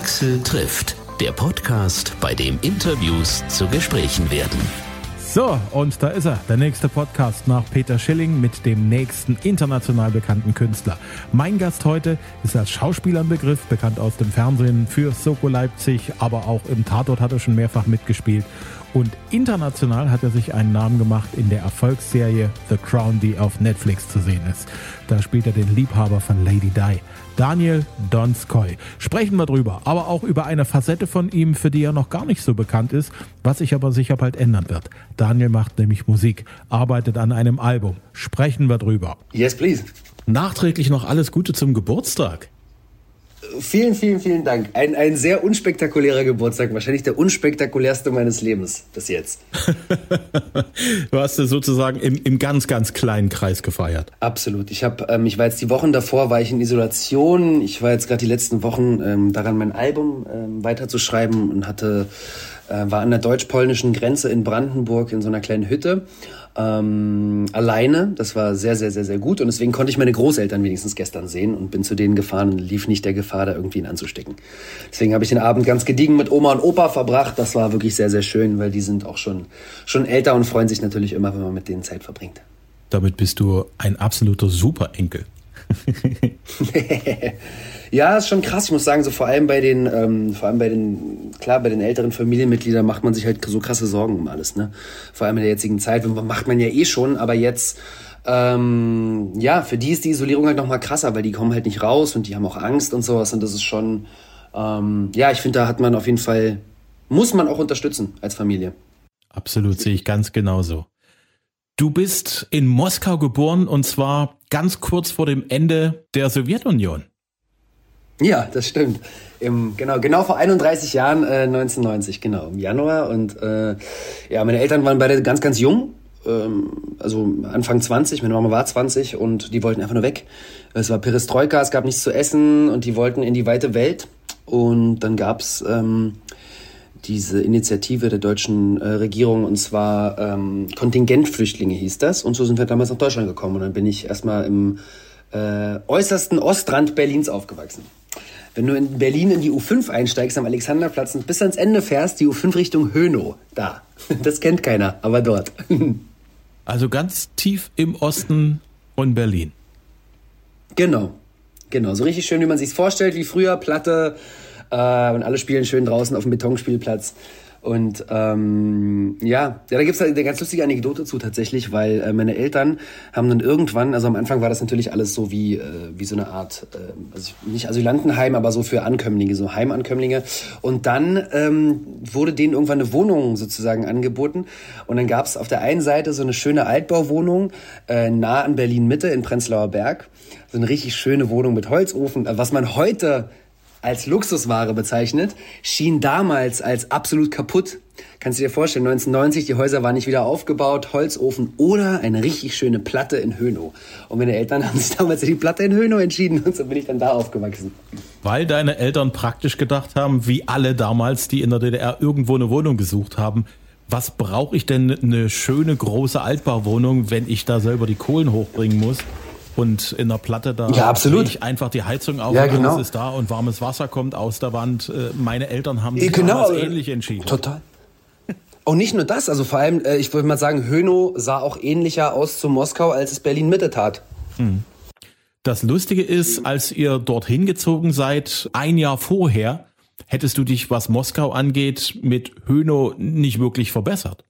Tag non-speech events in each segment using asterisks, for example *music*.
Axel trifft, der Podcast, bei dem Interviews zu Gesprächen werden. So, und da ist er, der nächste Podcast nach Peter Schilling mit dem nächsten international bekannten Künstler. Mein Gast heute ist als Schauspieler ein Begriff, bekannt aus dem Fernsehen für Soko Leipzig, aber auch im Tatort hat er schon mehrfach mitgespielt und international hat er sich einen Namen gemacht in der Erfolgsserie The Crown, die auf Netflix zu sehen ist. Da spielt er den Liebhaber von Lady Di, Daniel Donskoy. Sprechen wir drüber, aber auch über eine Facette von ihm, für die er noch gar nicht so bekannt ist, was sich aber sicher bald ändern wird. Daniel macht nämlich Musik, arbeitet an einem Album. Sprechen wir drüber. Yes, please. Nachträglich noch alles Gute zum Geburtstag. Vielen, vielen, vielen Dank. Ein, ein sehr unspektakulärer Geburtstag, wahrscheinlich der unspektakulärste meines Lebens bis jetzt. *laughs* du hast es sozusagen im, im ganz, ganz kleinen Kreis gefeiert. Absolut. Ich habe, ähm, ich war jetzt die Wochen davor, war ich in Isolation. Ich war jetzt gerade die letzten Wochen ähm, daran, mein Album ähm, weiterzuschreiben und hatte, war an der deutsch-polnischen Grenze in Brandenburg in so einer kleinen Hütte ähm, alleine. Das war sehr, sehr, sehr, sehr gut. Und deswegen konnte ich meine Großeltern wenigstens gestern sehen und bin zu denen gefahren und lief nicht der Gefahr, da irgendwie ihn anzustecken. Deswegen habe ich den Abend ganz gediegen mit Oma und Opa verbracht. Das war wirklich sehr, sehr schön, weil die sind auch schon, schon älter und freuen sich natürlich immer, wenn man mit denen Zeit verbringt. Damit bist du ein absoluter Superenkel. *laughs* *laughs* ja, ist schon krass. Ich muss sagen, so vor allem bei den, ähm, vor allem bei den, klar, bei den älteren Familienmitgliedern macht man sich halt so krasse Sorgen um alles, ne? Vor allem in der jetzigen Zeit, macht man ja eh schon, aber jetzt, ähm, ja, für die ist die Isolierung halt nochmal krasser, weil die kommen halt nicht raus und die haben auch Angst und sowas und das ist schon, ähm, ja, ich finde, da hat man auf jeden Fall, muss man auch unterstützen als Familie. Absolut, sehe ich ganz genauso. Du bist in Moskau geboren und zwar ganz kurz vor dem Ende der Sowjetunion. Ja, das stimmt. Im, genau, genau vor 31 Jahren, äh, 1990, genau, im Januar. Und äh, ja, meine Eltern waren beide ganz, ganz jung. Ähm, also Anfang 20, meine Mama war 20 und die wollten einfach nur weg. Es war Perestroika, es gab nichts zu essen und die wollten in die weite Welt. Und dann gab's ähm, diese Initiative der deutschen äh, Regierung und zwar ähm, Kontingentflüchtlinge hieß das und so sind wir damals nach Deutschland gekommen und dann bin ich erstmal im äh, äußersten Ostrand Berlins aufgewachsen. Wenn du in Berlin in die U5 einsteigst am Alexanderplatz und bis ans Ende fährst, die U5 Richtung Hönow, da. *laughs* Das kennt keiner, aber dort. *laughs* Also ganz tief im Osten von Berlin. Genau. Genau, so richtig schön, wie man sich vorstellt, wie früher, Platte, äh, und alle spielen schön draußen auf dem Betonspielplatz. Und ähm, ja, ja, da gibt's eine ganz lustige Anekdote zu tatsächlich, weil äh, meine Eltern haben dann irgendwann, also am Anfang war das natürlich alles so wie, äh, wie so eine Art, äh, also nicht Asylantenheim, aber so für Ankömmlinge, so Heimankömmlinge. Und dann ähm, wurde denen irgendwann eine Wohnung sozusagen angeboten. Und dann gab's auf der einen Seite so eine schöne Altbauwohnung äh, nah an Berlin Mitte in Prenzlauer Berg. So eine richtig schöne Wohnung mit Holzofen, was man heute als Luxusware bezeichnet, schien damals als absolut kaputt. Kannst du dir vorstellen, 1990, die Häuser waren nicht wieder aufgebaut, Holzofen oder eine richtig schöne Platte in Hönow. Und meine Eltern *laughs* haben sich damals für die Platte in Hönow entschieden und so bin ich dann da aufgewachsen. Weil deine Eltern praktisch gedacht haben, wie alle damals, die in der DDR irgendwo eine Wohnung gesucht haben, was brauche ich denn eine schöne große Altbauwohnung, wenn ich da selber die Kohlen hochbringen muss? Und in der Platte da ja, absolut. ich einfach die Heizung auf ja, und genau. alles ist da und warmes Wasser kommt aus der Wand. Äh, meine Eltern haben sich genau. damals ähnlich entschieden. Total. Und nicht nur das, also vor allem, äh, ich würde mal sagen, Hönow sah auch ähnlicher aus zu Moskau, als es Berlin Mitte tat. Hm. Das Lustige ist, als ihr dorthin gezogen seid, ein Jahr vorher, hättest du dich, was Moskau angeht, mit Hönow nicht wirklich verbessert.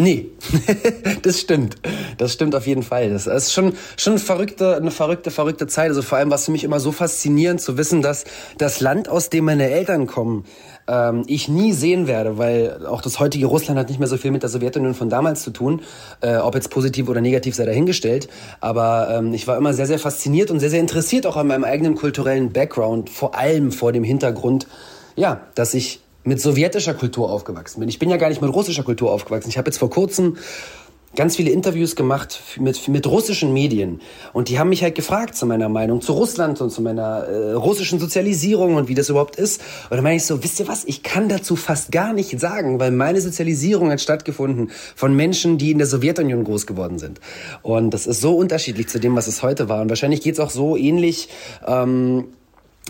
Nee, *laughs* das stimmt. Das stimmt auf jeden Fall. Das ist schon, schon eine verrückte, eine verrückte, verrückte Zeit. Also vor allem war es für mich immer so faszinierend zu wissen, dass das Land, aus dem meine Eltern kommen, ähm, ich nie sehen werde, weil auch das heutige Russland hat nicht mehr so viel mit der Sowjetunion von damals zu tun. Äh, ob jetzt positiv oder negativ sei dahingestellt. Aber ähm, ich war immer sehr, sehr fasziniert und sehr, sehr interessiert auch an meinem eigenen kulturellen Background. Vor allem vor dem Hintergrund, ja, dass ich mit sowjetischer Kultur aufgewachsen bin. Ich bin ja gar nicht mit russischer Kultur aufgewachsen. Ich habe jetzt vor kurzem ganz viele Interviews gemacht mit, mit russischen Medien. Und die haben mich halt gefragt zu meiner Meinung zu Russland und zu meiner äh, russischen Sozialisierung und wie das überhaupt ist. Und dann meine ich so, wisst ihr was, ich kann dazu fast gar nicht sagen, weil meine Sozialisierung hat stattgefunden von Menschen, die in der Sowjetunion groß geworden sind. Und das ist so unterschiedlich zu dem, was es heute war. Und wahrscheinlich geht's auch so ähnlich. Ähm,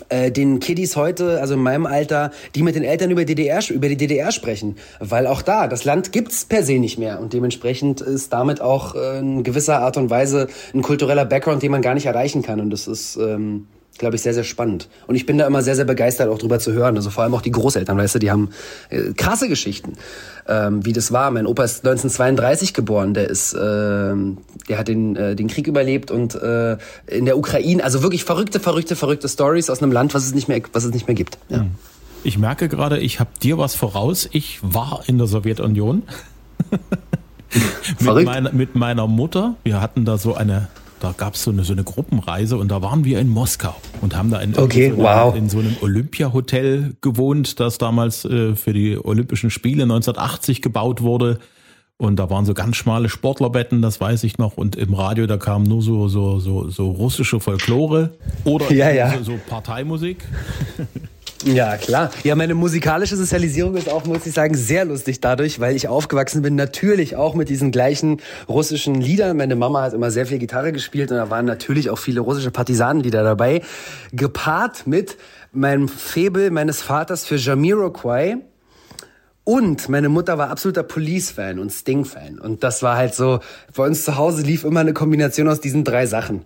äh, den Kiddies heute, also in meinem Alter, die mit den Eltern über, DDR, über die DDR sprechen. Weil auch da, das Land gibt's per se nicht mehr. Und dementsprechend ist damit auch äh, in gewisser Art und Weise ein kultureller Background, den man gar nicht erreichen kann. Und das ist... Ähm, glaube ich, sehr, sehr spannend. Und ich bin da immer sehr, sehr begeistert, auch drüber zu hören. Also vor allem auch die Großeltern, weißt du, die haben äh, krasse Geschichten, ähm, wie das war. Mein Opa ist 1932 geboren, der ist, äh, der hat den, äh, den Krieg überlebt und äh, in der Ukraine, also wirklich verrückte, verrückte, verrückte Stories aus einem Land, was es nicht mehr, was es nicht mehr gibt. Ja. Hm. Ich merke gerade, ich habe dir was voraus. Ich war in der Sowjetunion. *laughs* mit, meiner, mit meiner Mutter. Wir hatten da so eine da gab es so eine, so eine Gruppenreise und da waren wir in Moskau und haben da in, okay, so, wow. in so einem Olympiahotel gewohnt, das damals äh, für die Olympischen Spiele 1980 gebaut wurde. Und da waren so ganz schmale Sportlerbetten, das weiß ich noch. Und im Radio, da kam nur so, so, so, so russische Folklore oder ja, ja. So, so Parteimusik. *laughs* Ja, klar. Ja, meine musikalische Sozialisierung ist auch, muss ich sagen, sehr lustig dadurch, weil ich aufgewachsen bin, natürlich auch mit diesen gleichen russischen Liedern. Meine Mama hat immer sehr viel Gitarre gespielt und da waren natürlich auch viele russische Partisanenlieder dabei, gepaart mit meinem Febel meines Vaters für Jamiroquai und meine Mutter war absoluter Police-Fan und Sting-Fan. Und das war halt so, bei uns zu Hause lief immer eine Kombination aus diesen drei Sachen.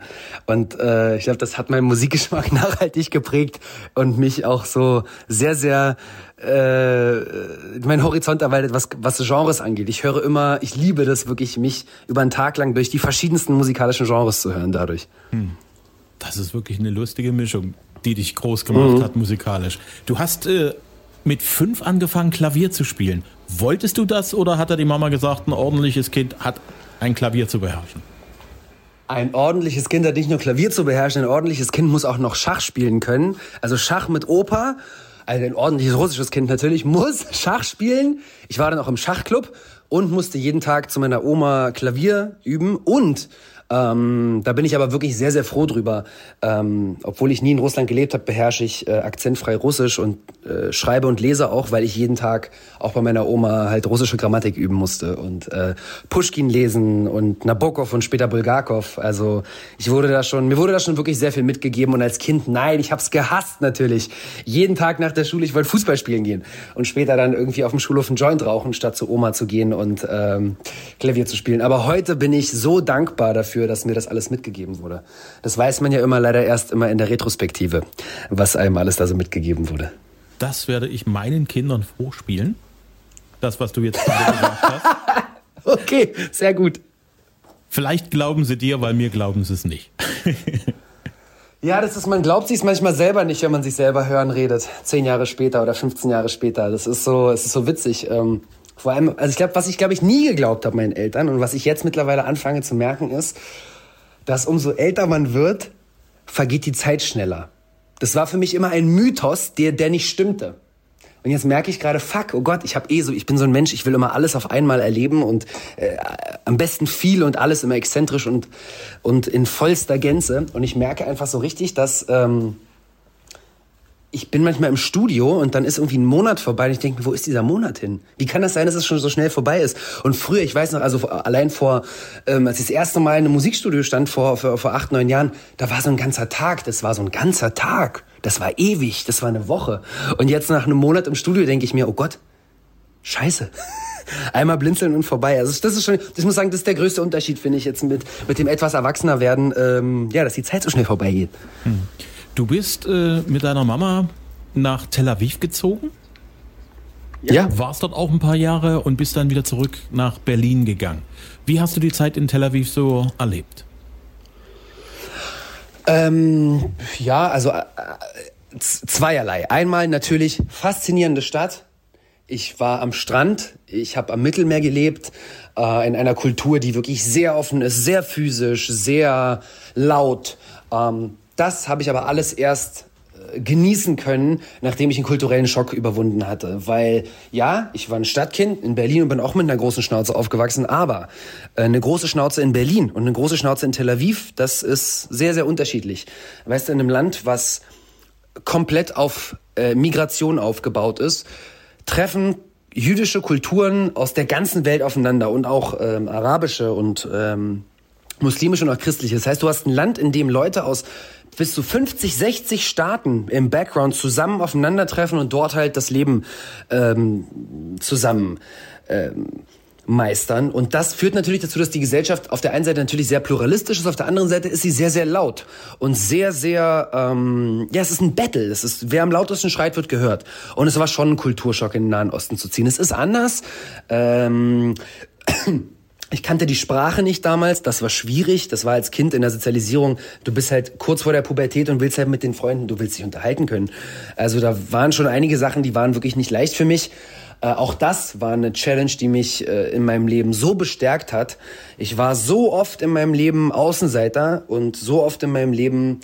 Und äh, ich glaube, das hat meinen Musikgeschmack *laughs* nachhaltig geprägt und mich auch so sehr, sehr äh, mein Horizont erweitert, was, was Genres angeht. Ich höre immer, ich liebe das wirklich, mich über einen Tag lang durch die verschiedensten musikalischen Genres zu hören dadurch. Hm. Das ist wirklich eine lustige Mischung, die dich groß gemacht mhm. hat musikalisch. Du hast äh, mit fünf angefangen, Klavier zu spielen. Wolltest du das oder hat er die Mama gesagt, ein ordentliches Kind hat ein Klavier zu beherrschen? Ein ordentliches Kind hat nicht nur Klavier zu beherrschen, ein ordentliches Kind muss auch noch Schach spielen können. Also Schach mit Opa, also ein ordentliches russisches Kind natürlich, muss *laughs* Schach spielen. Ich war dann auch im Schachclub und musste jeden Tag zu meiner Oma Klavier üben und ähm, da bin ich aber wirklich sehr, sehr froh drüber. Ähm, obwohl ich nie in Russland gelebt habe, beherrsche ich äh, akzentfrei Russisch und äh, schreibe und lese auch, weil ich jeden Tag auch bei meiner Oma halt russische Grammatik üben musste und äh, Pushkin lesen und Nabokov und später Bulgakov. Also ich wurde da schon, mir wurde da schon wirklich sehr viel mitgegeben und als Kind, nein, ich hab's gehasst natürlich. Jeden Tag nach der Schule, ich wollte Fußball spielen gehen und später dann irgendwie auf dem Schulhof einen Joint rauchen, statt zu Oma zu gehen und ähm, Klavier zu spielen. Aber heute bin ich so dankbar dafür, dafür, dass mir das alles mitgegeben wurde. Das weiß man ja immer leider erst immer in der Retrospektive, was einem alles da so mitgegeben wurde. Das werde ich meinen Kindern vorspielen. Das, was du jetzt gerade gesagt hast. *laughs* Okay, sehr gut. Vielleicht glauben sie dir, weil mir glauben sie es nicht. *laughs* Ja, das ist, man glaubt sich manchmal selber nicht, wenn man sich selber hören redet. Zehn Jahre später oder 15 Jahre später. Das ist so, es ist so witzig. Ähm, vor allem, also ich glaube, was ich glaube ich nie geglaubt habe meinen Eltern und was ich jetzt mittlerweile anfange zu merken ist, dass umso älter man wird, vergeht die Zeit schneller. Das war für mich immer ein Mythos, der der nicht stimmte. Und jetzt merke ich gerade, fuck, oh Gott, ich habe eh so, ich bin so ein Mensch, ich will immer alles auf einmal erleben und äh, am besten viel und alles immer exzentrisch und und in vollster Gänze. Und ich merke einfach so richtig, dass ähm, ich bin manchmal im Studio und dann ist irgendwie ein Monat vorbei und ich denke wo ist dieser Monat hin? Wie kann das sein, dass es schon so schnell vorbei ist? Und früher, ich weiß noch, also allein vor, ähm, als ich das erste Mal in einem Musikstudio stand, vor, vor, vor acht, neun Jahren, da war so ein ganzer Tag, das war so ein ganzer Tag. Das war ewig, das war eine Woche. Und jetzt nach einem Monat im Studio denke ich mir, oh Gott, scheiße. *laughs* Einmal blinzeln und vorbei. Also das ist schon, ich muss sagen, das ist der größte Unterschied, finde ich, jetzt mit, mit dem etwas erwachsener werden, ähm, ja, dass die Zeit so schnell vorbeigeht. Hm. Du bist äh, mit deiner Mama nach Tel Aviv gezogen? Ja. Warst dort auch ein paar Jahre und bist dann wieder zurück nach Berlin gegangen. Wie hast du die Zeit in Tel Aviv so erlebt? Ähm, ja, also äh, zweierlei. Einmal natürlich faszinierende Stadt. Ich war am Strand, ich habe am Mittelmeer gelebt, äh, in einer Kultur, die wirklich sehr offen ist, sehr physisch, sehr laut. Ähm, das habe ich aber alles erst äh, genießen können, nachdem ich einen kulturellen Schock überwunden hatte. Weil ja, ich war ein Stadtkind in Berlin und bin auch mit einer großen Schnauze aufgewachsen, aber äh, eine große Schnauze in Berlin und eine große Schnauze in Tel Aviv, das ist sehr, sehr unterschiedlich. Weißt du, in einem Land, was komplett auf äh, Migration aufgebaut ist, treffen jüdische Kulturen aus der ganzen Welt aufeinander und auch ähm, arabische und ähm, muslimisch und auch christlich. Das heißt, du hast ein Land, in dem Leute aus bis zu 50, 60 Staaten im Background zusammen aufeinandertreffen und dort halt das Leben ähm, zusammen ähm, meistern. Und das führt natürlich dazu, dass die Gesellschaft auf der einen Seite natürlich sehr pluralistisch ist, auf der anderen Seite ist sie sehr, sehr laut und sehr, sehr, ähm, ja, es ist ein Battle. Es ist, wer am lautesten schreit, wird gehört. Und es war schon ein Kulturschock in den Nahen Osten zu ziehen. Es ist anders. Ähm, ich kannte die Sprache nicht damals, das war schwierig, das war als Kind in der Sozialisierung, du bist halt kurz vor der Pubertät und willst halt mit den Freunden, du willst dich unterhalten können. Also da waren schon einige Sachen, die waren wirklich nicht leicht für mich. Äh, auch das war eine Challenge, die mich äh, in meinem Leben so bestärkt hat. Ich war so oft in meinem Leben Außenseiter und so oft in meinem Leben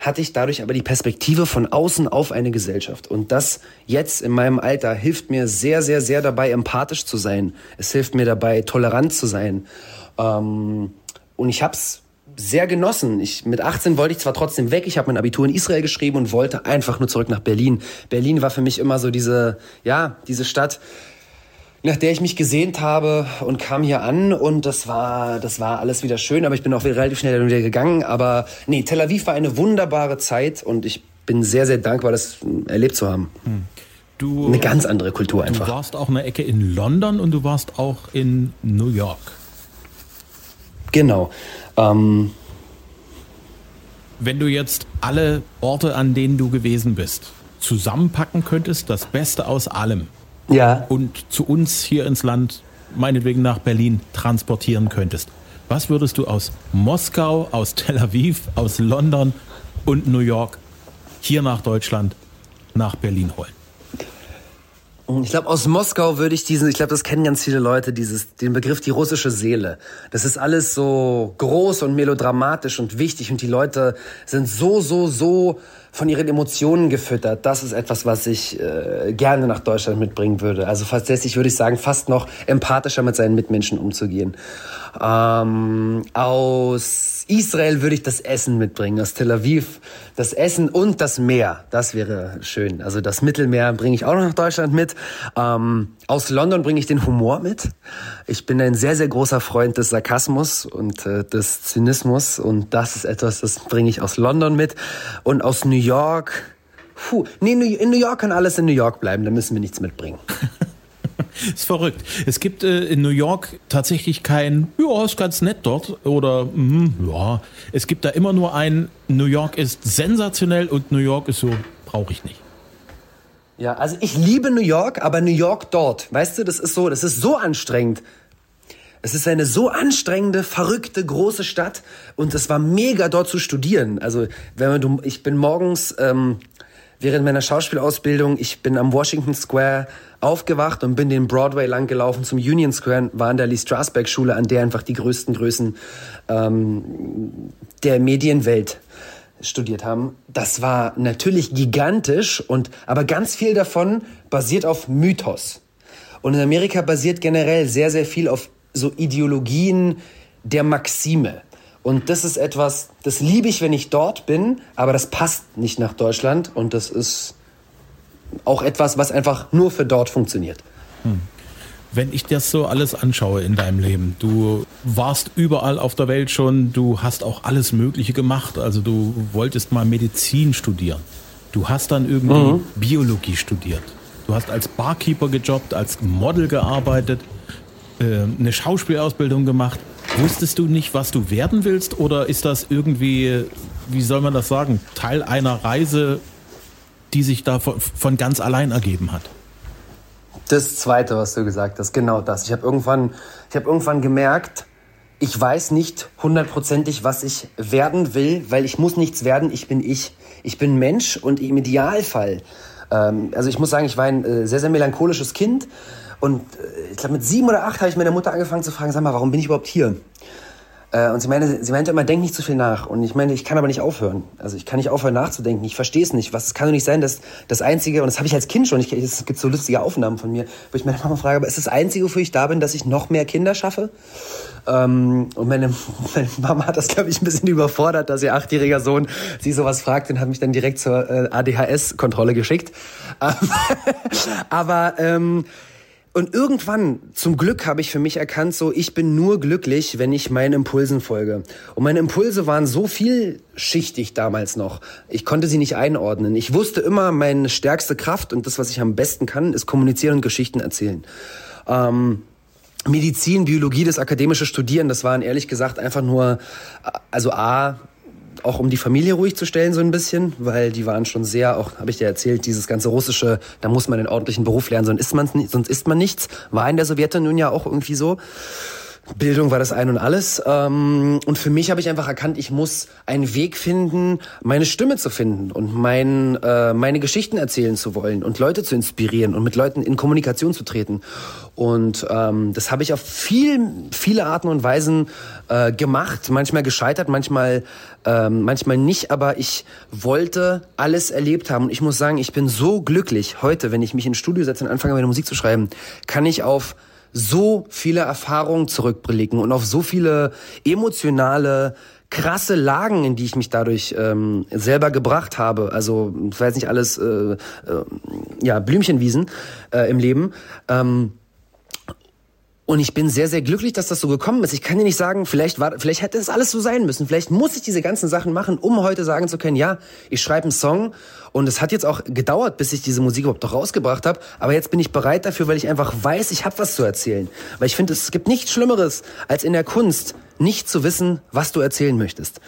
hatte ich dadurch aber die Perspektive von außen auf eine Gesellschaft. Und das jetzt in meinem Alter hilft mir sehr, sehr, sehr dabei, empathisch zu sein. Es hilft mir dabei, tolerant zu sein. Ähm, und ich habe es sehr genossen. Ich, mit 18 wollte ich zwar trotzdem weg, ich habe mein Abitur in Israel geschrieben und wollte einfach nur zurück nach Berlin. Berlin war für mich immer so diese, ja, diese Stadt, nach der ich mich gesehnt habe und kam hier an und das war, das war alles wieder schön, aber ich bin auch relativ schnell wieder gegangen. Aber nee, Tel Aviv war eine wunderbare Zeit und ich bin sehr, sehr dankbar, das erlebt zu haben. Hm. Du, eine ganz andere Kultur einfach. Du warst auch eine Ecke in London und du warst auch in New York. Genau. Ähm, Wenn du jetzt alle Orte, an denen du gewesen bist, zusammenpacken könntest, das Beste aus allem, ja. und zu uns hier ins Land, meinetwegen nach Berlin, transportieren könntest. Was würdest du aus Moskau, aus Tel Aviv, aus London und New York hier nach Deutschland, nach Berlin holen? Ich glaube, aus Moskau würde ich diesen, ich glaube, das kennen ganz viele Leute, dieses, den Begriff die russische Seele. Das ist alles so groß und melodramatisch und wichtig und die Leute sind so, so, so von ihren Emotionen gefüttert. Das ist etwas, was ich äh, gerne nach Deutschland mitbringen würde. Also letztlich würde ich sagen, fast noch empathischer mit seinen Mitmenschen umzugehen. Ähm, aus Israel würde ich das Essen mitbringen, aus Tel Aviv das Essen und das Meer. Das wäre schön. Also das Mittelmeer bringe ich auch noch nach Deutschland mit. Ähm, aus London bringe ich den Humor mit. Ich bin ein sehr, sehr großer Freund des Sarkasmus und äh, des Zynismus und das ist etwas, das bringe ich aus London mit. Und aus New York, puh, nee, in New York kann alles in New York bleiben, da müssen wir nichts mitbringen. *laughs* ist verrückt. Es gibt äh, in New York tatsächlich kein, ja, ist ganz nett dort oder mh, ja, es gibt da immer nur ein, New York ist sensationell und New York ist so, brauche ich nicht. Ja, also ich liebe New York, aber New York dort, weißt du, das ist so, das ist so anstrengend. Es ist eine so anstrengende, verrückte, große Stadt und es war mega dort zu studieren. Also wenn du, ich bin morgens ähm, während meiner Schauspielausbildung, ich bin am Washington Square aufgewacht und bin den Broadway lang gelaufen zum Union Square, war an der Lee Strasberg Schule, an der einfach die größten Größen ähm, der Medienwelt studiert haben. Das war natürlich gigantisch und aber ganz viel davon basiert auf Mythos. Und in Amerika basiert generell sehr sehr viel auf so Ideologien der Maxime. Und das ist etwas, das liebe ich, wenn ich dort bin, aber das passt nicht nach Deutschland und das ist auch etwas, was einfach nur für dort funktioniert. Hm. Wenn ich das so alles anschaue in deinem Leben, du warst überall auf der Welt schon, du hast auch alles Mögliche gemacht, also du wolltest mal Medizin studieren. Du hast dann irgendwie mhm. Biologie studiert. Du hast als Barkeeper gejobbt, als Model gearbeitet, äh, eine Schauspielausbildung gemacht. Wusstest du nicht, was du werden willst oder ist das irgendwie, wie soll man das sagen, Teil einer Reise, die sich da von, von ganz allein ergeben hat? Das Zweite, was du gesagt hast, genau das. Ich habe irgendwann, habe irgendwann gemerkt, ich weiß nicht hundertprozentig, was ich werden will, weil ich muss nichts werden. Ich bin ich. Ich bin Mensch und im Idealfall. Ähm, also ich muss sagen, ich war ein äh, sehr sehr melancholisches Kind und äh, ich glaube, mit sieben oder acht habe ich meine Mutter angefangen zu fragen, sag mal, warum bin ich überhaupt hier? Äh, und sie meinte, sie meinte immer, denk nicht zu viel nach. Und ich meine, ich kann aber nicht aufhören. Also ich kann nicht aufhören nachzudenken. Ich verstehe es nicht. Was, es kann doch nicht sein, dass das Einzige, und das habe ich als Kind schon, ich, es gibt so lustige Aufnahmen von mir, wo ich meine Mama frage, aber ist das Einzige, wofür ich da bin, dass ich noch mehr Kinder schaffe? Ähm, und meine, meine Mama hat das, glaube ich, ein bisschen überfordert, dass ihr achtjähriger Sohn sie sowas fragt und hat mich dann direkt zur äh, ADHS-Kontrolle geschickt. *laughs* aber ähm, und irgendwann, zum Glück, habe ich für mich erkannt, so, ich bin nur glücklich, wenn ich meinen Impulsen folge. Und meine Impulse waren so vielschichtig damals noch. Ich konnte sie nicht einordnen. Ich wusste immer, meine stärkste Kraft und das, was ich am besten kann, ist kommunizieren und Geschichten erzählen. Ähm, Medizin, Biologie, das akademische Studieren, das waren ehrlich gesagt einfach nur, also A, auch um die Familie ruhig zu stellen so ein bisschen, weil die waren schon sehr, auch habe ich dir erzählt, dieses ganze russische, da muss man einen ordentlichen Beruf lernen, sonst ist man sonst ist man nichts. War in der Sowjetunion ja auch irgendwie so. Bildung war das Ein und Alles. Ähm, und für mich habe ich einfach erkannt, ich muss einen Weg finden, meine Stimme zu finden und mein, äh, meine Geschichten erzählen zu wollen und Leute zu inspirieren und mit Leuten in Kommunikation zu treten. Und ähm, das habe ich auf viel, viele Arten und Weisen äh, gemacht, manchmal gescheitert, manchmal, ähm, manchmal nicht, aber ich wollte alles erlebt haben. Und ich muss sagen, ich bin so glücklich heute, wenn ich mich ins Studio setze und anfange, meine Musik zu schreiben, kann ich auf so viele Erfahrungen zurückblicken und auf so viele emotionale krasse Lagen, in die ich mich dadurch ähm, selber gebracht habe. Also ich weiß nicht alles, äh, äh, ja Blümchenwiesen äh, im Leben. Ähm, und ich bin sehr, sehr glücklich, dass das so gekommen ist. Ich kann dir nicht sagen, vielleicht war, vielleicht hätte es alles so sein müssen. Vielleicht muss ich diese ganzen Sachen machen, um heute sagen zu können, ja, ich schreibe einen Song und es hat jetzt auch gedauert, bis ich diese Musik überhaupt noch rausgebracht habe. Aber jetzt bin ich bereit dafür, weil ich einfach weiß, ich habe was zu erzählen. Weil ich finde, es gibt nichts Schlimmeres, als in der Kunst nicht zu wissen, was du erzählen möchtest.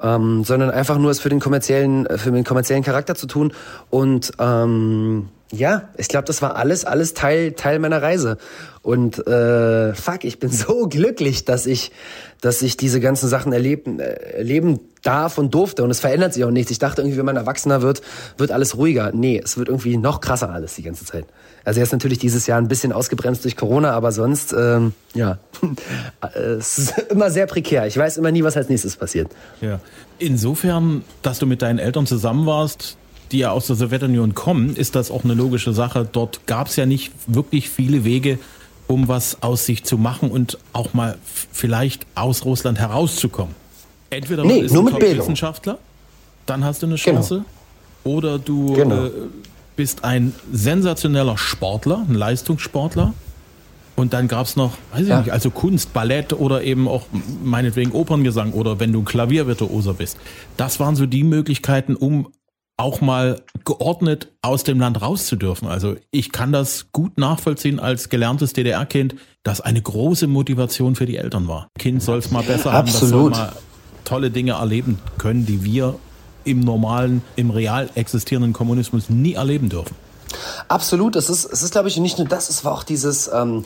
Ähm, sondern einfach nur es für den kommerziellen, für den kommerziellen Charakter zu tun und ähm, ja, ich glaube, das war alles, alles Teil, Teil meiner Reise. Und äh, fuck, ich bin *laughs* so glücklich, dass ich, dass ich diese ganzen Sachen erleben, äh, erleben darf und durfte. Und es verändert sich auch nichts. Ich dachte irgendwie, wenn man erwachsener wird, wird alles ruhiger. Nee, es wird irgendwie noch krasser alles die ganze Zeit. Also jetzt natürlich dieses Jahr ein bisschen ausgebremst durch Corona, aber sonst, ähm, ja, *laughs* es ist immer sehr prekär. Ich weiß immer nie, was als nächstes passiert. Ja. Insofern, dass du mit deinen Eltern zusammen warst, die ja aus der Sowjetunion kommen, ist das auch eine logische Sache. Dort gab es ja nicht wirklich viele Wege, um was aus sich zu machen und auch mal vielleicht aus Russland herauszukommen. Entweder nee, bist nur du mit Bildung. Wissenschaftler, dann hast du eine Chance, genau. oder du genau. äh, bist ein sensationeller Sportler, ein Leistungssportler. Und dann gab es noch, weiß ich ja. nicht, also Kunst, Ballett oder eben auch meinetwegen Operngesang oder wenn du Klaviervirtuoser bist. Das waren so die Möglichkeiten, um auch mal geordnet aus dem Land raus zu dürfen. Also ich kann das gut nachvollziehen als gelerntes DDR-Kind, dass eine große Motivation für die Eltern war. Kind soll es mal besser haben, das soll mal tolle Dinge erleben können, die wir im normalen, im real existierenden Kommunismus nie erleben dürfen. Absolut, es ist, es ist glaube ich nicht nur das, es war auch dieses, ähm,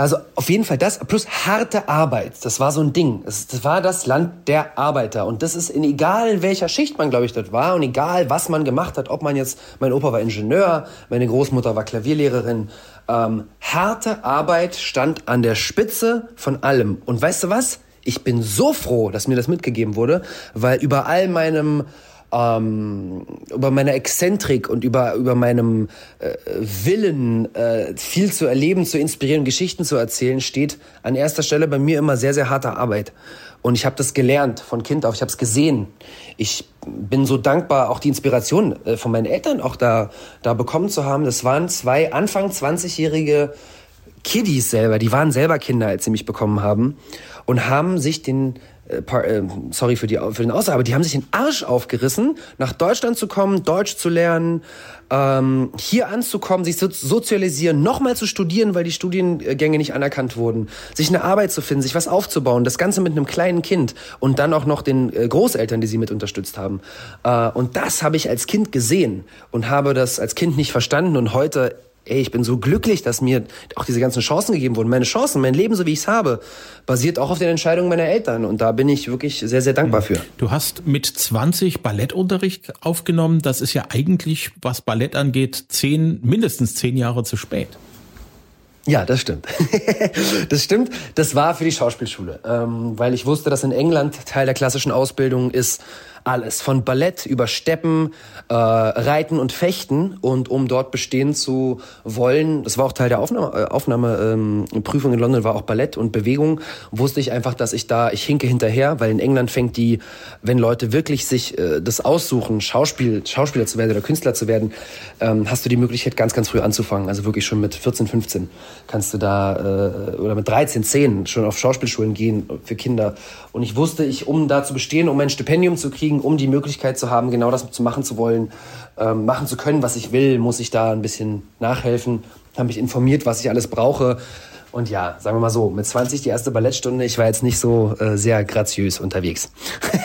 also auf jeden Fall das, plus harte Arbeit, das war so ein Ding. Das war das Land der Arbeiter. Und das ist in egal in welcher Schicht man, glaube ich, dort war und egal was man gemacht hat, ob man jetzt, mein Opa war Ingenieur, meine Großmutter war Klavierlehrerin, ähm, harte Arbeit stand an der Spitze von allem. Und weißt du was? Ich bin so froh, dass mir das mitgegeben wurde, weil über all meinem ähm, über meine Exzentrik und über, über meinem äh, Willen, äh, viel zu erleben, zu inspirieren, Geschichten zu erzählen, steht an erster Stelle bei mir immer sehr, sehr harte Arbeit. Und ich habe das gelernt von Kind auf, ich habe es gesehen. Ich bin so dankbar, auch die Inspiration äh, von meinen Eltern auch da, da bekommen zu haben. Das waren zwei Anfang 20-jährige Kiddies selber, die waren selber Kinder, als sie mich bekommen haben und haben sich den äh, äh, sorry für, die, für den Aussage, aber die haben sich den Arsch aufgerissen, nach Deutschland zu kommen, Deutsch zu lernen, ähm, hier anzukommen, sich zu sozialisieren, nochmal zu studieren, weil die Studiengänge nicht anerkannt wurden, sich eine Arbeit zu finden, sich was aufzubauen, das Ganze mit einem kleinen Kind und dann auch noch den äh, Großeltern, die sie mit unterstützt haben. Äh, und das habe ich als Kind gesehen und habe das als Kind nicht verstanden und heute ey, ich bin so glücklich, dass mir auch diese ganzen Chancen gegeben wurden. Meine Chancen, mein Leben, so wie ich es habe, basiert auch auf den Entscheidungen meiner Eltern. Und da bin ich wirklich sehr, sehr dankbar für. Du hast mit 20 Ballettunterricht aufgenommen. Das ist ja eigentlich, was Ballett angeht, zehn, mindestens zehn Jahre zu spät. Ja, das stimmt. *laughs* das stimmt. Das war für die Schauspielschule, ähm, weil ich wusste, dass in England Teil der klassischen Ausbildung ist, alles, von Ballett über Steppen, äh, Reiten und Fechten. Und um dort bestehen zu wollen, das war auch Teil der Aufnahme, äh, Aufnahmeprüfung ähm, in London, war auch Ballett und Bewegung, wusste ich einfach, dass ich da, ich hinke hinterher, weil in England fängt die, wenn Leute wirklich sich äh, das aussuchen, Schauspiel, Schauspieler zu werden oder Künstler zu werden, ähm, hast du die Möglichkeit, ganz, ganz früh anzufangen. Also wirklich schon mit 14, 15 kannst du da, äh, oder mit 13, 10 schon auf Schauspielschulen gehen für Kinder. Und ich wusste, ich, um da zu bestehen, um ein Stipendium zu kriegen, um die Möglichkeit zu haben, genau das zu machen zu wollen, ähm, machen zu können, was ich will, muss ich da ein bisschen nachhelfen, habe mich informiert, was ich alles brauche. Und ja, sagen wir mal so, mit 20 die erste Ballettstunde, ich war jetzt nicht so äh, sehr graziös unterwegs.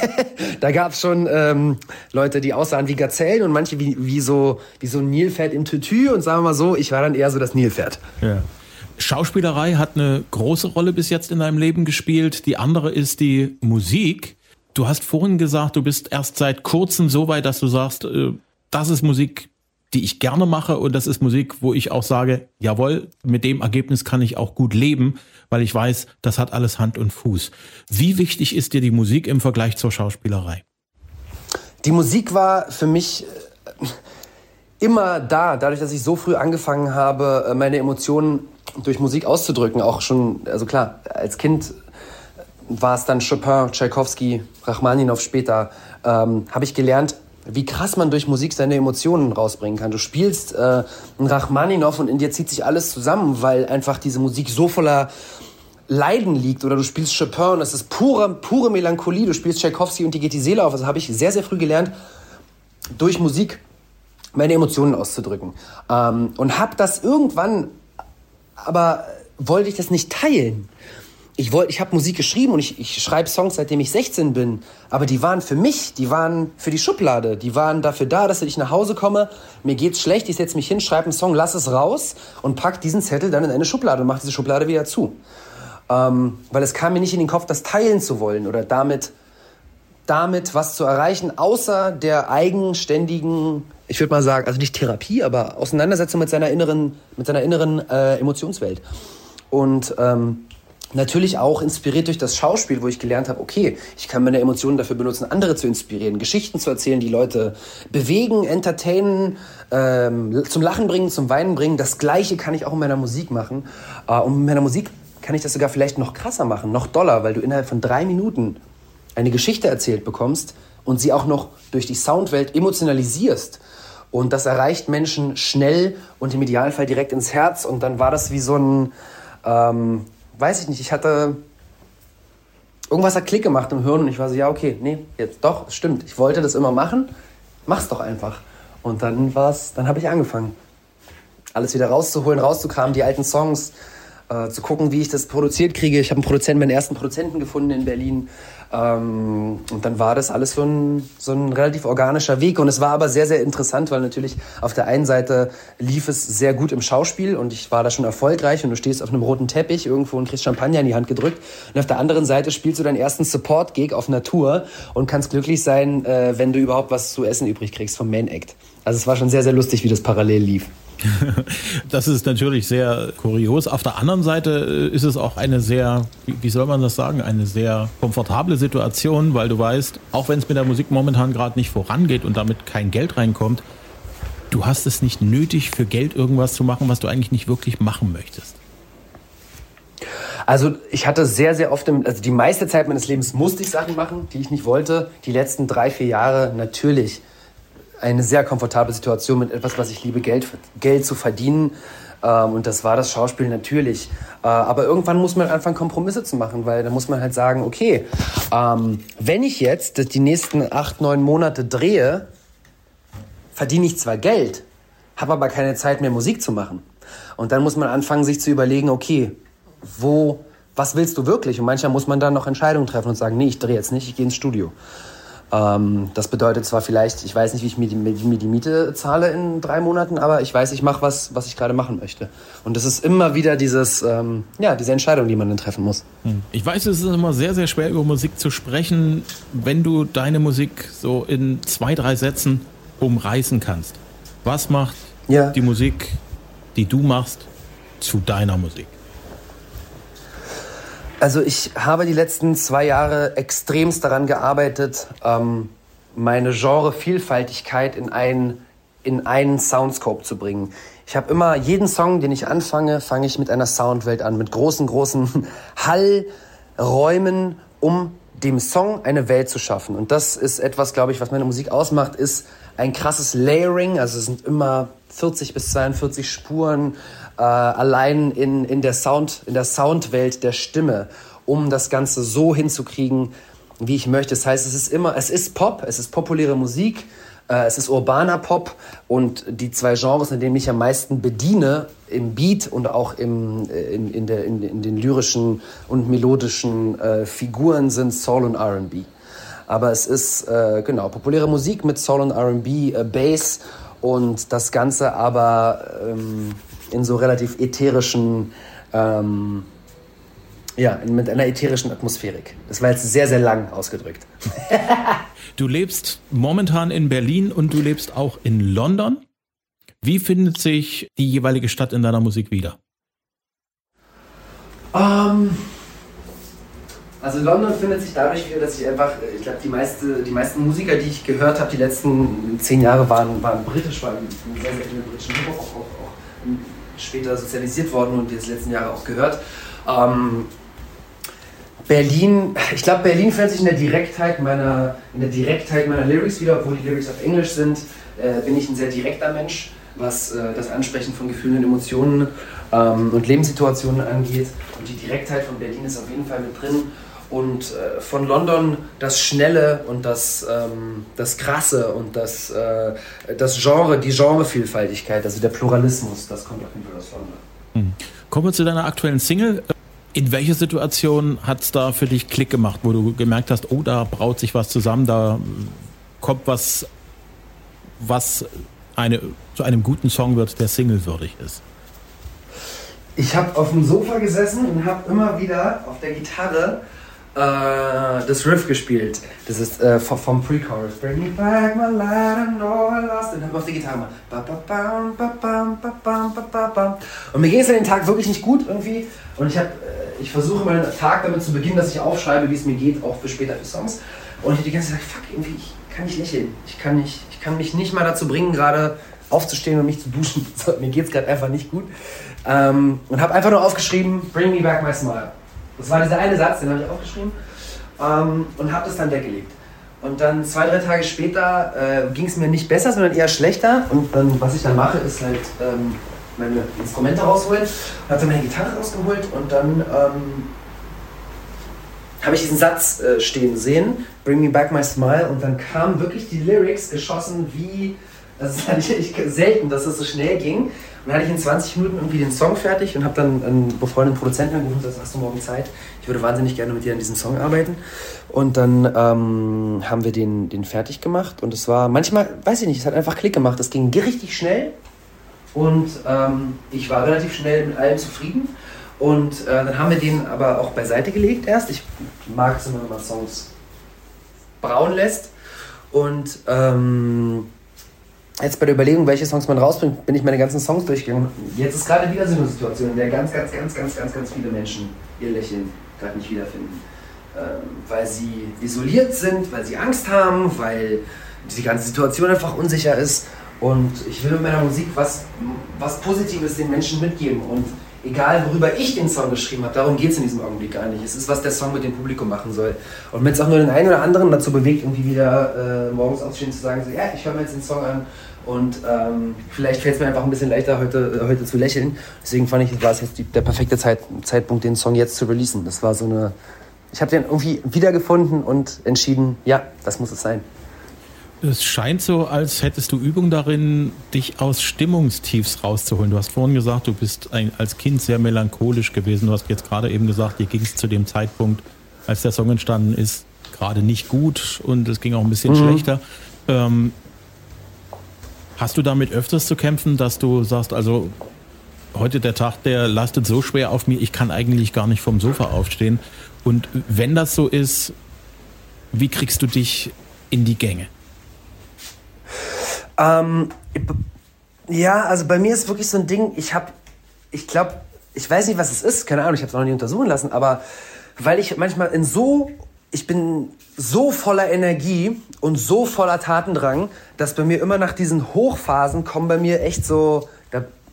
*laughs* da gab es schon ähm, Leute, die aussahen wie Gazellen und manche wie, wie, so, wie so ein Nilpferd im Tütü. Und sagen wir mal so, ich war dann eher so das Nilpferd. Ja. Schauspielerei hat eine große Rolle bis jetzt in deinem Leben gespielt. Die andere ist die Musik. Du hast vorhin gesagt, du bist erst seit kurzem so weit, dass du sagst, äh, das ist Musik, die ich gerne mache und das ist Musik, wo ich auch sage, jawohl, mit dem Ergebnis kann ich auch gut leben, weil ich weiß, das hat alles Hand und Fuß. Wie wichtig ist dir die Musik im Vergleich zur Schauspielerei? Die Musik war für mich äh, immer da, dadurch, dass ich so früh angefangen habe, äh, meine Emotionen durch Musik auszudrücken. Auch schon, also klar, als Kind war es dann Chopin, Tchaikovsky, Rachmaninoff später, ähm, habe ich gelernt, wie krass man durch Musik seine Emotionen rausbringen kann. Du spielst äh, einen Rachmaninoff und in dir zieht sich alles zusammen, weil einfach diese Musik so voller Leiden liegt. Oder du spielst Chopin und es ist pure, pure Melancholie. Du spielst Tchaikovsky und die geht die Seele auf. Also habe ich sehr, sehr früh gelernt, durch Musik meine Emotionen auszudrücken. Ähm, und habe das irgendwann, aber wollte ich das nicht teilen ich wollte, ich habe Musik geschrieben und ich, ich schreibe Songs, seitdem ich 16 bin. Aber die waren für mich, die waren für die Schublade. Die waren dafür da, dass ich nach Hause komme, mir geht's schlecht, ich setze mich hin, schreibe einen Song, lass es raus und pack diesen Zettel dann in eine Schublade und mach diese Schublade wieder zu. Ähm, weil es kam mir nicht in den Kopf, das teilen zu wollen oder damit, damit was zu erreichen, außer der eigenständigen, ich würde mal sagen, also nicht Therapie, aber Auseinandersetzung mit seiner inneren, mit seiner inneren äh, Emotionswelt. Und ähm, Natürlich auch inspiriert durch das Schauspiel, wo ich gelernt habe, okay, ich kann meine Emotionen dafür benutzen, andere zu inspirieren, Geschichten zu erzählen, die Leute bewegen, entertainen, ähm, zum Lachen bringen, zum Weinen bringen. Das Gleiche kann ich auch in meiner Musik machen. Äh, und mit meiner Musik kann ich das sogar vielleicht noch krasser machen, noch doller, weil du innerhalb von drei Minuten eine Geschichte erzählt bekommst und sie auch noch durch die Soundwelt emotionalisierst. Und das erreicht Menschen schnell und im Idealfall direkt ins Herz. Und dann war das wie so ein... Ähm, weiß ich nicht, ich hatte irgendwas hat Klick gemacht im Hirn und ich war so, ja, okay, nee, jetzt doch, es stimmt. Ich wollte das immer machen, mach's doch einfach. Und dann war's, dann habe ich angefangen, alles wieder rauszuholen, rauszukramen, die alten Songs, äh, zu gucken, wie ich das produziert kriege. Ich habe einen Produzenten, meinen ersten Produzenten gefunden in Berlin. Ähm, und dann war das alles so ein, so ein relativ organischer Weg. Und es war aber sehr, sehr interessant, weil natürlich auf der einen Seite lief es sehr gut im Schauspiel und ich war da schon erfolgreich und du stehst auf einem roten Teppich irgendwo und kriegst Champagner in die Hand gedrückt. Und auf der anderen Seite spielst du deinen ersten Support-Gig auf Natur und kannst glücklich sein, äh, wenn du überhaupt was zu essen übrig kriegst vom Main Act. Also es war schon sehr, sehr lustig, wie das parallel lief. *laughs* Das ist natürlich sehr kurios. Auf der anderen Seite äh, ist es auch eine sehr, wie soll man das sagen, eine sehr komfortable Situation, weil du weißt, auch wenn es mit der Musik momentan gerade nicht vorangeht und damit kein Geld reinkommt, du hast es nicht nötig, für Geld irgendwas zu machen, was du eigentlich nicht wirklich machen möchtest. Also ich hatte sehr, sehr oft, im, also die meiste Zeit meines Lebens musste ich Sachen machen, die ich nicht wollte. Die letzten drei, vier Jahre natürlich eine sehr komfortable Situation mit etwas, was ich liebe, Geld, Geld zu verdienen. Ähm, und das war das Schauspiel natürlich. Äh, aber irgendwann muss man anfangen, Kompromisse zu machen, weil da muss man halt sagen, okay, ähm, wenn ich jetzt die nächsten acht, neun Monate drehe, verdiene ich zwar Geld, habe aber keine Zeit mehr, Musik zu machen. Und dann muss man anfangen, sich zu überlegen, okay, wo, was willst du wirklich? Und manchmal muss man dann noch Entscheidungen treffen und sagen, nee, ich drehe jetzt nicht, ich gehe ins Studio. Ähm, das bedeutet zwar vielleicht, ich weiß nicht, wie ich mir die, mir die Miete zahle in drei Monaten, aber ich weiß, ich mache was, was ich gerade machen möchte. Und das ist immer wieder dieses, ähm, ja, diese Entscheidung, die man dann treffen muss. Hm. Ich weiß, es ist immer sehr, sehr schwer, über Musik zu sprechen, wenn du deine Musik so in zwei, drei Sätzen umreißen kannst. Was macht ja. die Musik, die du machst, zu deiner Musik? Also ich habe die letzten zwei Jahre extremst daran gearbeitet, ähm, meine Genre-Vielfaltigkeit in einen, in einen Soundscope zu bringen. Ich habe immer jeden Song, den ich anfange, fange ich mit einer Soundwelt an, mit großen, großen *laughs* Hallräumen, um dem Song eine Welt zu schaffen. Und das ist etwas, glaube ich, was meine Musik ausmacht, ist ein krasses Layering. Also es sind immer 40 bis 42 Spuren äh, allein in, in der Sound, in der Soundwelt der Stimme, um das Ganze so hinzukriegen, wie ich möchte. Das heißt, es ist immer, es ist Pop, es ist populäre Musik, äh, es ist urbaner Pop und die zwei Genres, in denen ich am meisten bediene, im Beat und auch im, äh, in, in, der, in, in den lyrischen und melodischen äh, Figuren sind Soul und RB. Aber es ist, äh, genau, populäre Musik mit Soul und RB, äh, Bass und das Ganze aber ähm, in so relativ ätherischen, ähm, ja, mit einer ätherischen Atmosphärik. Das war jetzt sehr, sehr lang ausgedrückt. *laughs* du lebst momentan in Berlin und du lebst auch in London. Wie findet sich die jeweilige Stadt in deiner Musik wieder? Um, ähm, also London findet sich dadurch wieder, dass ich einfach, ich glaube, die, meiste, die meisten Musiker, die ich gehört habe, die letzten zehn Jahre waren, waren britisch, waren sehr, sehr viele britischen Hip-Hop, auch, auch, auch, später sozialisiert worden und jetzt letzten Jahre auch gehört. Ähm, Berlin, ich glaube, Berlin findet sich in der Direktheit meiner, in der Direktheit meiner Lyrics wieder, obwohl die Lyrics auf Englisch sind, äh, bin ich ein sehr direkter Mensch, was äh, das Ansprechen von Gefühlen und Emotionen ähm, und Lebenssituationen angeht. Und die Direktheit von Berlin ist auf jeden Fall mit drin und äh, von London das Schnelle und das, ähm, das Krasse und das, äh, das Genre, die Genrevielfaltigkeit, also der Pluralismus, das kommt auf jeden Fall aus London. Mhm. Kommen wir zu deiner aktuellen Single. In welcher Situation hat es da für dich Klick gemacht, wo du gemerkt hast, oh, da braut sich was zusammen, da kommt was, was eine, zu einem guten Song wird, der singlewürdig ist? Ich habe auf dem Sofa gesessen und habe immer wieder auf der Gitarre das Riff gespielt. Das ist äh, vom Pre-Chorus. Bring me back my light, I know I lost it. Dann auf die Gitarre mal. Und mir ging es an den Tag wirklich nicht gut irgendwie. Und ich, hab, äh, ich versuche meinen Tag damit zu beginnen, dass ich aufschreibe, wie es mir geht, auch für später für Songs. Und ich habe die ganze Zeit gesagt, fuck, irgendwie, ich kann nicht lächeln. Ich kann, nicht, ich kann mich nicht mal dazu bringen, gerade aufzustehen und mich zu duschen. *laughs* mir geht es gerade einfach nicht gut. Ähm, und habe einfach nur aufgeschrieben, bring me back my smile. Das war dieser eine Satz, den habe ich aufgeschrieben ähm, und habe das dann weggelegt. Und dann zwei, drei Tage später äh, ging es mir nicht besser, sondern eher schlechter. Und dann, was ich dann mache, ist halt ähm, meine Instrumente rausholen. Habe dann meine Gitarre rausgeholt und dann ähm, habe ich diesen Satz äh, stehen sehen, Bring me back my smile. Und dann kamen wirklich die Lyrics geschossen wie, das ist *laughs* eigentlich selten, dass das so schnell ging. Und dann hatte ich in 20 Minuten irgendwie den Song fertig und habe dann einen befreundeten Produzenten angerufen und gesagt, hast du morgen Zeit? Ich würde wahnsinnig gerne mit dir an diesem Song arbeiten. Und dann ähm, haben wir den, den fertig gemacht und es war manchmal, weiß ich nicht, es hat einfach Klick gemacht. Es ging richtig schnell und ähm, ich war relativ schnell mit allem zufrieden. Und äh, dann haben wir den aber auch beiseite gelegt erst. Ich mag es immer, wenn man Songs braun lässt. Und ähm, jetzt bei der Überlegung, welche Songs man rausbringt, bin ich meine ganzen Songs durchgegangen. Jetzt ist gerade wieder so eine Situation, in der ganz, ganz, ganz, ganz, ganz, ganz viele Menschen ihr Lächeln gerade nicht wiederfinden. Ähm, weil sie isoliert sind, weil sie Angst haben, weil die ganze Situation einfach unsicher ist. Und ich will mit meiner Musik was, was Positives den Menschen mitgeben. Und egal worüber ich den Song geschrieben habe, darum geht es in diesem Augenblick gar nicht. Es ist, was der Song mit dem Publikum machen soll. Und wenn es auch nur den einen oder anderen dazu bewegt, irgendwie wieder äh, morgens aufstehen zu sagen, so, ja, ich höre mir jetzt den Song an und ähm, vielleicht fällt es mir einfach ein bisschen leichter, heute, äh, heute zu lächeln. Deswegen fand ich, war es jetzt die, der perfekte Zeit, Zeitpunkt, den Song jetzt zu releasen. Das war so eine. Ich habe den irgendwie wiedergefunden und entschieden, ja, das muss es sein. Es scheint so, als hättest du Übung darin, dich aus Stimmungstiefs rauszuholen. Du hast vorhin gesagt, du bist ein, als Kind sehr melancholisch gewesen. Du hast jetzt gerade eben gesagt, dir ging es zu dem Zeitpunkt, als der Song entstanden ist, gerade nicht gut und es ging auch ein bisschen mhm. schlechter. Ähm, hast du damit öfters zu kämpfen, dass du sagst, also heute der Tag, der lastet so schwer auf mir, ich kann eigentlich gar nicht vom Sofa aufstehen. Und wenn das so ist, wie kriegst du dich in die Gänge? Ähm, ja, also bei mir ist wirklich so ein Ding, ich habe, ich glaube, ich weiß nicht, was es ist, keine Ahnung, ich habe es noch nie untersuchen lassen, aber weil ich manchmal in so ich bin so voller Energie und so voller Tatendrang, dass bei mir immer nach diesen Hochphasen kommen bei mir echt so,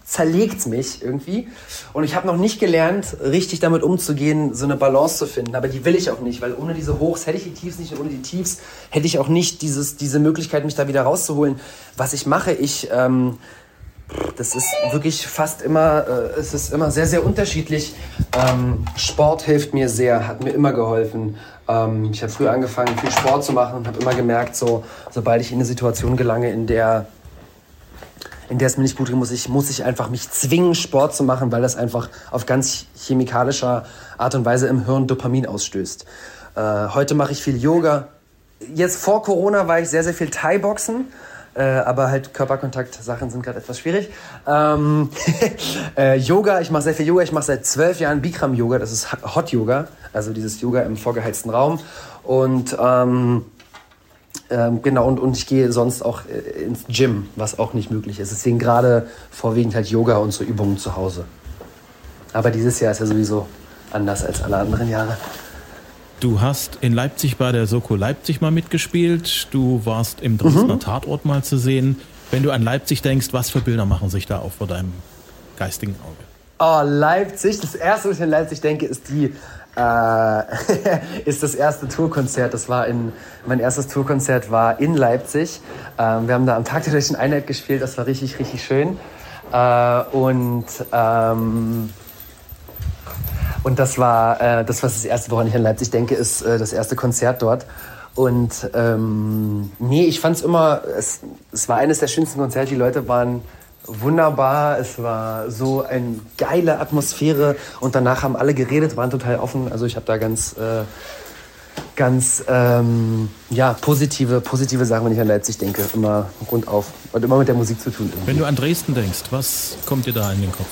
zerlegt mich irgendwie. Und ich habe noch nicht gelernt, richtig damit umzugehen, so eine Balance zu finden. Aber die will ich auch nicht, weil ohne diese Hochs hätte ich die Tiefs nicht und ohne die Tiefs hätte ich auch nicht dieses, diese Möglichkeit, mich da wieder rauszuholen. Was ich mache, ich... Ähm, das ist wirklich fast immer, äh, es ist immer sehr, sehr unterschiedlich. Ähm, Sport hilft mir sehr, hat mir immer geholfen. Ähm, ich habe früher angefangen, viel Sport zu machen und habe immer gemerkt, so, sobald ich in eine Situation gelange, in der in der es mir nicht gut geht, muss ich, muss ich einfach mich zwingen, Sport zu machen, weil das einfach auf ganz chemikalischer Art und Weise im Hirn Dopamin ausstößt. Äh, heute mache ich viel Yoga. Jetzt vor Corona war ich sehr, sehr viel Thai-Boxen. Äh, aber halt Körperkontakt-Sachen sind gerade etwas schwierig. Ähm, *laughs* äh, Yoga, ich mache sehr viel Yoga. Ich mache seit zwölf Jahren Bikram-Yoga. Das ist Hot Yoga, also dieses Yoga im vorgeheizten Raum. Und ähm, ähm, genau, und, und ich gehe sonst auch äh, ins Gym, was auch nicht möglich ist. Deswegen gerade vorwiegend halt Yoga und so Übungen zu Hause. Aber dieses Jahr ist ja sowieso anders als alle anderen Jahre. Du hast in Leipzig bei der Soko Leipzig mal mitgespielt. Du warst im Dresdner mhm. Tatort mal zu sehen. Wenn du an Leipzig denkst, was für Bilder machen sich da auf vor deinem geistigen Auge? Oh, Leipzig. Das erste, was ich an Leipzig denke, ist die äh, *laughs* ist das erste Tourkonzert. Das war in, mein erstes Tourkonzert war in Leipzig. Ähm, wir haben da am Tag der Deutschen Einheit gespielt. Das war richtig, richtig schön. Äh, und ähm, und das war äh, das, was das erste, woran ich an Leipzig denke, ist äh, das erste Konzert dort. Und ähm, nee, ich fand es immer, es war eines der schönsten Konzerte. Die Leute waren wunderbar. Es war so eine geile Atmosphäre und danach haben alle geredet, waren total offen. Also ich habe da ganz, äh, ganz ähm, ja, positive, positive Sachen, wenn ich an Leipzig denke, immer rundauf und immer mit der Musik zu tun. Irgendwie. Wenn du an Dresden denkst, was kommt dir da in den Kopf?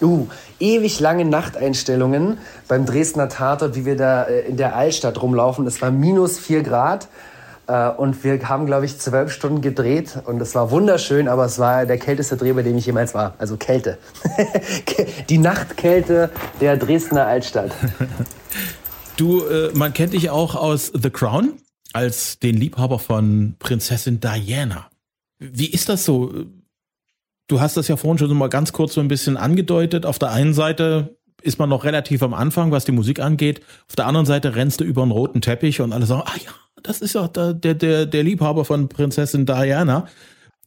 Uh, ewig lange Nachteinstellungen beim Dresdner Tatort, wie wir da äh, in der Altstadt rumlaufen. Es war minus vier Grad. Äh, und wir haben, glaube ich, zwölf Stunden gedreht und es war wunderschön, aber es war der kälteste Dreh, bei dem ich jemals war. Also Kälte. *laughs* Die Nachtkälte der Dresdner Altstadt. Du, äh, man kennt dich auch aus The Crown als den Liebhaber von Prinzessin Diana. Wie ist das so? Du hast das ja vorhin schon mal ganz kurz so ein bisschen angedeutet. Auf der einen Seite ist man noch relativ am Anfang, was die Musik angeht. Auf der anderen Seite rennst du über einen roten Teppich und alle sagen, ah ja, das ist ja der, der, der Liebhaber von Prinzessin Diana.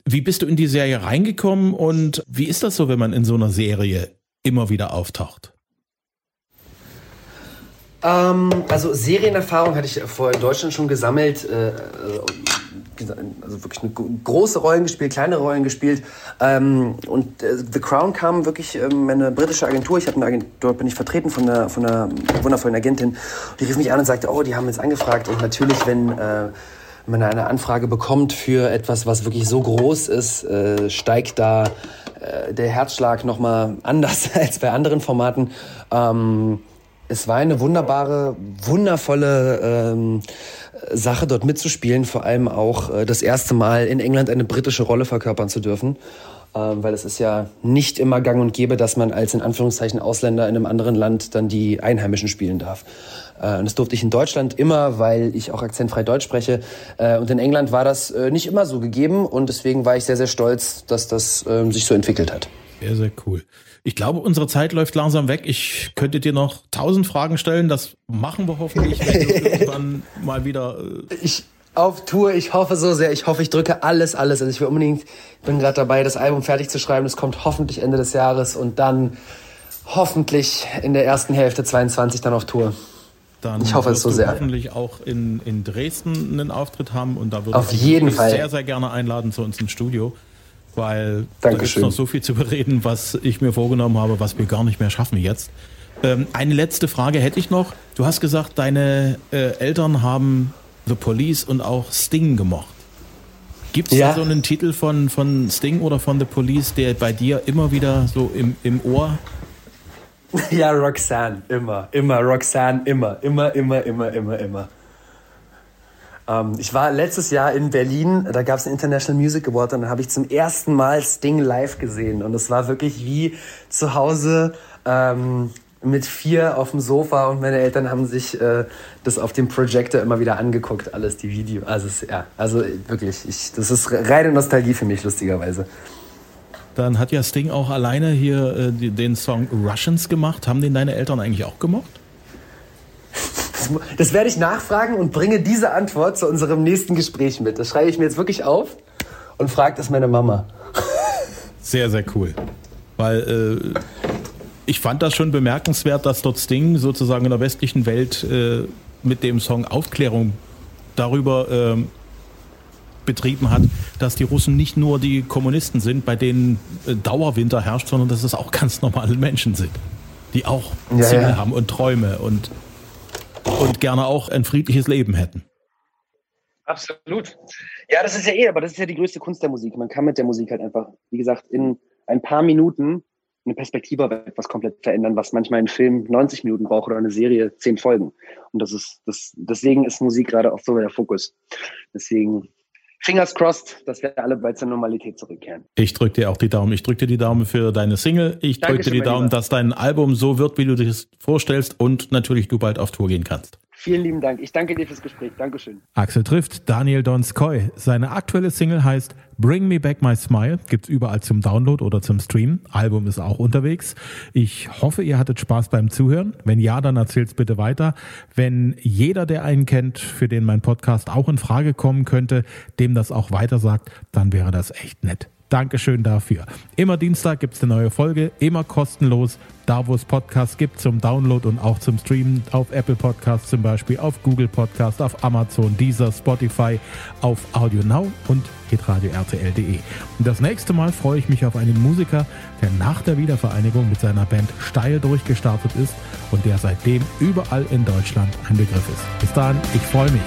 Wie bist du in die Serie reingekommen und wie ist das so, wenn man in so einer Serie immer wieder auftaucht? Ähm, also Serienerfahrung hatte ich vorher in Deutschland schon gesammelt. Äh, also wirklich eine große Rollen gespielt, kleine Rollen gespielt. Ähm, und äh, The Crown kam wirklich ähm, eine britische Agentur. Ich eine Agentur, dort bin ich vertreten von einer, von einer wundervollen Agentin. Die rief mich an und sagte, oh, die haben jetzt angefragt. Und natürlich, wenn äh, man eine Anfrage bekommt für etwas, was wirklich so groß ist, äh, steigt da äh, der Herzschlag nochmal anders *laughs* als bei anderen Formaten. Ähm, es war eine wunderbare, wundervolle ähm, Sache, dort mitzuspielen, vor allem auch äh, das erste Mal in England eine britische Rolle verkörpern zu dürfen. Ähm, weil es ist ja nicht immer gang und gäbe, dass man als in Anführungszeichen Ausländer in einem anderen Land dann die Einheimischen spielen darf. Äh, und das durfte ich in Deutschland immer, weil ich auch akzentfrei Deutsch spreche. Äh, und in England war das äh, nicht immer so gegeben und deswegen war ich sehr, sehr stolz, dass das ähm, sich so entwickelt hat. Sehr, sehr cool. Ich glaube, unsere Zeit läuft langsam weg. Ich könnte dir noch tausend Fragen stellen. Das machen wir hoffentlich, wenn du *laughs* irgendwann mal wieder. Äh ich auf Tour. Ich hoffe so sehr. Ich hoffe, ich drücke alles, alles. Also ich will unbedingt, bin gerade dabei, das Album fertig zu schreiben. Es kommt hoffentlich Ende des Jahres und dann hoffentlich in der ersten Hälfte 22 dann auf Tour. Dann ich hoffe es so sehr. hoffentlich auch in, in Dresden einen Auftritt haben und da würde auf ich jeden Fall. sehr, sehr gerne einladen zu uns ins Studio weil Dankeschön. da gibt noch so viel zu bereden, was ich mir vorgenommen habe, was wir gar nicht mehr schaffen jetzt. Ähm, eine letzte Frage hätte ich noch. Du hast gesagt, deine äh, Eltern haben The Police und auch Sting gemocht. Gibt es ja. da so einen Titel von, von Sting oder von The Police, der bei dir immer wieder so im, im Ohr? *laughs* Ja, Roxanne, immer, immer, Roxanne, immer, immer, immer, immer, immer, immer. Ähm, ich war letztes Jahr in Berlin, da gab es einen International Music Award und da habe ich zum ersten Mal Sting live gesehen und es war wirklich wie zu Hause ähm, mit vier auf dem Sofa und meine Eltern haben sich äh, das auf dem Projector immer wieder angeguckt, alles die Video. Also ja, also wirklich, ich, das ist reine Nostalgie für mich lustigerweise. Dann hat ja Sting auch alleine hier äh, den Song Russians gemacht. Haben den deine Eltern eigentlich auch gemocht? Das, das werde ich nachfragen und bringe diese Antwort zu unserem nächsten Gespräch mit. Das schreibe ich mir jetzt wirklich auf und frage das meine Mama. Sehr, sehr cool. Weil äh, ich fand das schon bemerkenswert, dass dort Sting sozusagen in der westlichen Welt äh, mit dem Song Aufklärung darüber äh, betrieben hat, dass die Russen nicht nur die Kommunisten sind, bei denen äh, Dauerwinter herrscht, sondern dass es auch ganz normale Menschen sind, die auch ja, Ziele ja. haben und Träume und, und gerne auch ein friedliches Leben hätten. Absolut. Ja, das ist ja eh, aber das ist ja die größte Kunst der Musik. Man kann mit der Musik halt einfach, wie gesagt, in ein paar Minuten eine Perspektive auf etwas komplett verändern, was manchmal ein Film 90 Minuten braucht oder eine Serie 10 Folgen. Und das ist, das, deswegen ist Musik gerade auch so der Fokus. Deswegen Fingers crossed, dass wir alle bald zur Normalität zurückkehren. Ich drücke dir auch die Daumen. Ich drücke dir die Daumen für deine Single. Ich drücke dir die Daumen, dass dein Album so wird, wie du dir das vorstellst und natürlich du bald auf Tour gehen kannst. Vielen lieben Dank. Ich danke dir fürs Gespräch. Dankeschön. Axel trifft Daniel Donskoy. Seine aktuelle Single heißt Bring Me Back My Smile. Gibt's überall zum Download oder zum Stream. Album ist auch unterwegs. Ich hoffe, ihr hattet Spaß beim Zuhören. Wenn ja, dann erzählt's bitte weiter. Wenn jeder, der einen kennt, für den mein Podcast auch in Frage kommen könnte, dem das auch weiter sagt, dann wäre das echt nett. Dankeschön dafür. Immer Dienstag gibt es eine neue Folge, immer kostenlos, da wo es Podcasts gibt zum Download und auch zum Streamen, auf Apple Podcasts zum Beispiel, auf Google Podcasts, auf Amazon, Deezer, Spotify, auf Audio Now und hitradio RTL.de. Und das nächste Mal freue ich mich auf einen Musiker, der nach der Wiedervereinigung mit seiner Band steil durchgestartet ist und der seitdem überall in Deutschland ein Begriff ist. Bis dahin, ich freue mich.